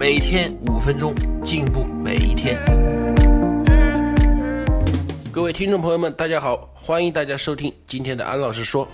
每天五分钟，进步每一天。各位听众朋友们，大家好，欢迎大家收听今天的安老师说。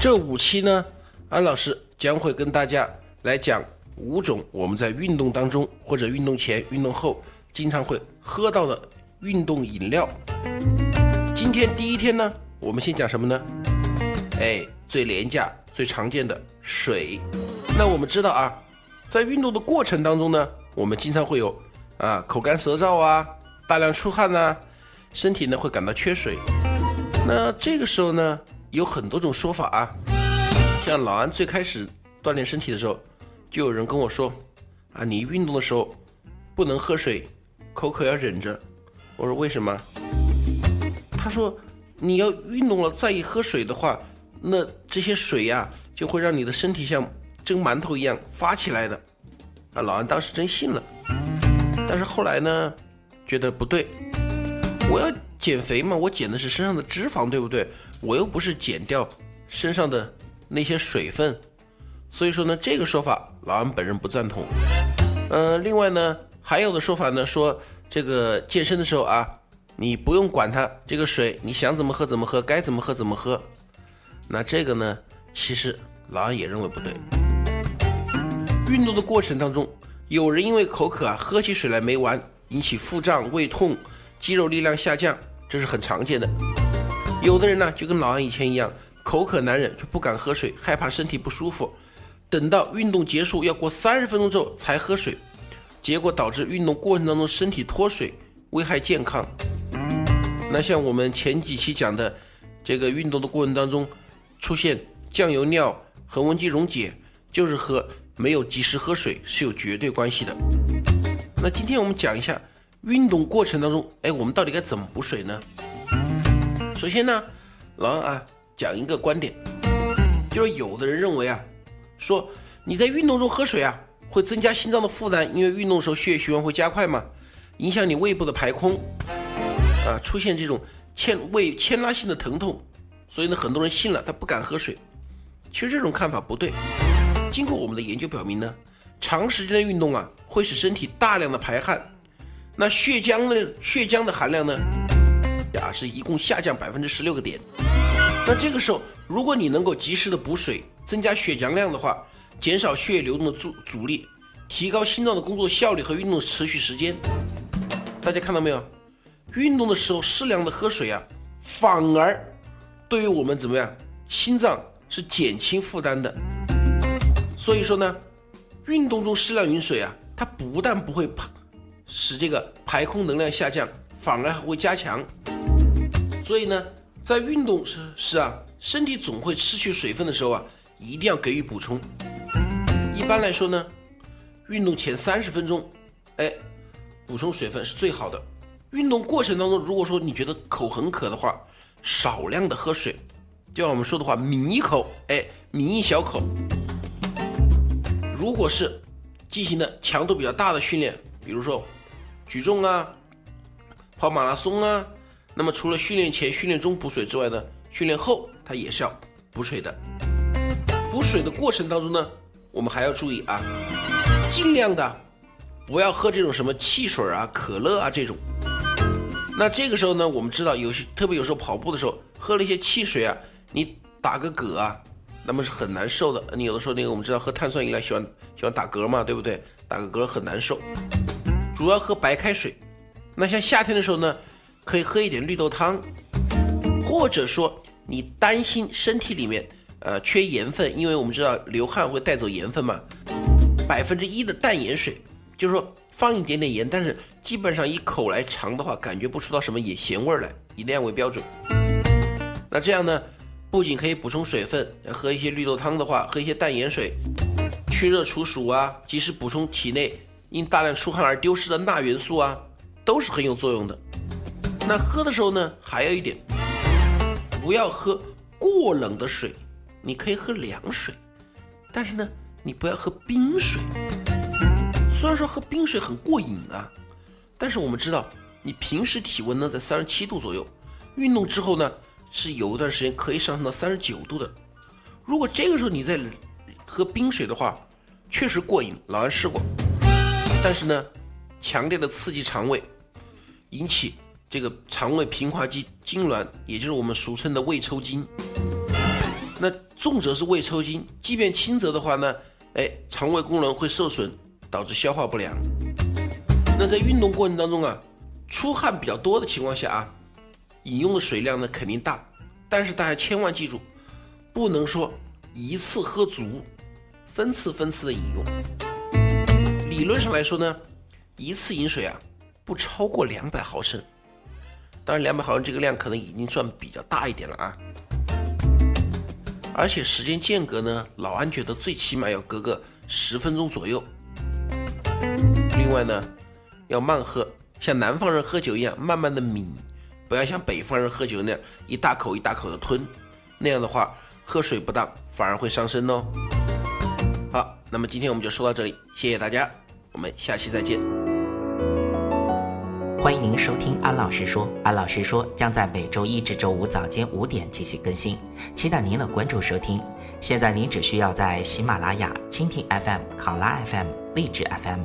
这五期呢，安老师将会跟大家来讲五种我们在运动当中或者运动前、运动后经常会喝到的运动饮料。今天第一天呢，我们先讲什么呢？哎，最廉价、最常见的水。那我们知道啊，在运动的过程当中呢，我们经常会有啊口干舌燥啊，大量出汗呐，身体呢会感到缺水。那这个时候呢，有很多种说法啊。像老安最开始锻炼身体的时候，就有人跟我说啊，你运动的时候不能喝水，口渴要忍着。我说为什么？他说你要运动了再一喝水的话。那这些水呀，就会让你的身体像蒸馒头一样发起来的，啊，老安当时真信了，但是后来呢，觉得不对，我要减肥嘛，我减的是身上的脂肪，对不对？我又不是减掉身上的那些水分，所以说呢，这个说法老安本人不赞同。嗯，另外呢，还有的说法呢，说这个健身的时候啊，你不用管它这个水，你想怎么喝怎么喝，该怎么喝怎么喝。那这个呢，其实老安也认为不对。运动的过程当中，有人因为口渴啊，喝起水来没完，引起腹胀、胃痛、肌肉力量下降，这是很常见的。有的人呢，就跟老安以前一样，口渴难忍，就不敢喝水，害怕身体不舒服，等到运动结束要过三十分钟之后才喝水，结果导致运动过程当中身体脱水，危害健康。那像我们前几期讲的，这个运动的过程当中。出现酱油尿、横纹肌溶解，就是和没有及时喝水是有绝对关系的。那今天我们讲一下运动过程当中，哎，我们到底该怎么补水呢？首先呢，老安啊讲一个观点，就是有的人认为啊，说你在运动中喝水啊，会增加心脏的负担，因为运动时候血液循环会加快嘛，影响你胃部的排空，啊，出现这种牵胃牵拉性的疼痛。所以呢，很多人信了，他不敢喝水。其实这种看法不对。经过我们的研究表明呢，长时间的运动啊，会使身体大量的排汗，那血浆的血浆的含量呢，啊，是一共下降百分之十六个点。那这个时候，如果你能够及时的补水，增加血浆量的话，减少血液流动的阻阻力，提高心脏的工作效率和运动持续时间。大家看到没有？运动的时候适量的喝水啊，反而。对于我们怎么样，心脏是减轻负担的。所以说呢，运动中适量饮水啊，它不但不会排使这个排空能量下降，反而还会加强。所以呢，在运动是是啊，身体总会失去水分的时候啊，一定要给予补充。一般来说呢，运动前三十分钟，哎，补充水分是最好的。运动过程当中，如果说你觉得口很渴的话，少量的喝水，就像我们说的话，抿一口，哎，抿一小口。如果是进行的强度比较大的训练，比如说举重啊、跑马拉松啊，那么除了训练前、训练中补水之外呢，训练后它也是要补水的。补水的过程当中呢，我们还要注意啊，尽量的不要喝这种什么汽水啊、可乐啊这种。那这个时候呢，我们知道有些特别有时候跑步的时候喝了一些汽水啊，你打个嗝啊，那么是很难受的。你有的时候那个我们知道喝碳酸饮料喜欢喜欢打嗝嘛，对不对？打个嗝很难受。主要喝白开水。那像夏天的时候呢，可以喝一点绿豆汤，或者说你担心身体里面呃缺盐分，因为我们知道流汗会带走盐分嘛，百分之一的淡盐水，就是说。放一点点盐，但是基本上一口来尝的话，感觉不出到什么野咸味来，以那样为标准。那这样呢，不仅可以补充水分，喝一些绿豆汤的话，喝一些淡盐水，去热除暑啊，及时补充体内因大量出汗而丢失的钠元素啊，都是很有作用的。那喝的时候呢，还有一点，不要喝过冷的水，你可以喝凉水，但是呢，你不要喝冰水。虽然说喝冰水很过瘾啊，但是我们知道，你平时体温呢在三十七度左右，运动之后呢是有一段时间可以上升到三十九度的。如果这个时候你在喝冰水的话，确实过瘾，老安试过，但是呢，强烈的刺激肠胃，引起这个肠胃平滑肌痉挛，也就是我们俗称的胃抽筋。那重则是胃抽筋，即便轻则的话呢，哎，肠胃功能会受损。导致消化不良。那在运动过程当中啊，出汗比较多的情况下啊，饮用的水量呢肯定大，但是大家千万记住，不能说一次喝足，分次分次的饮用。理论上来说呢，一次饮水啊不超过两百毫升。当然，两百毫升这个量可能已经算比较大一点了啊。而且时间间隔呢，老安觉得最起码要隔个十分钟左右。另外呢，要慢喝，像南方人喝酒一样慢慢的抿，不要像北方人喝酒那样一大口一大口的吞，那样的话喝水不当反而会伤身哦。好，那么今天我们就说到这里，谢谢大家，我们下期再见。欢迎您收听安老师说，安老师说将在每周一至周五早间五点进行更新，期待您的关注收听。现在您只需要在喜马拉雅、蜻蜓 FM、考拉 FM、荔枝 FM、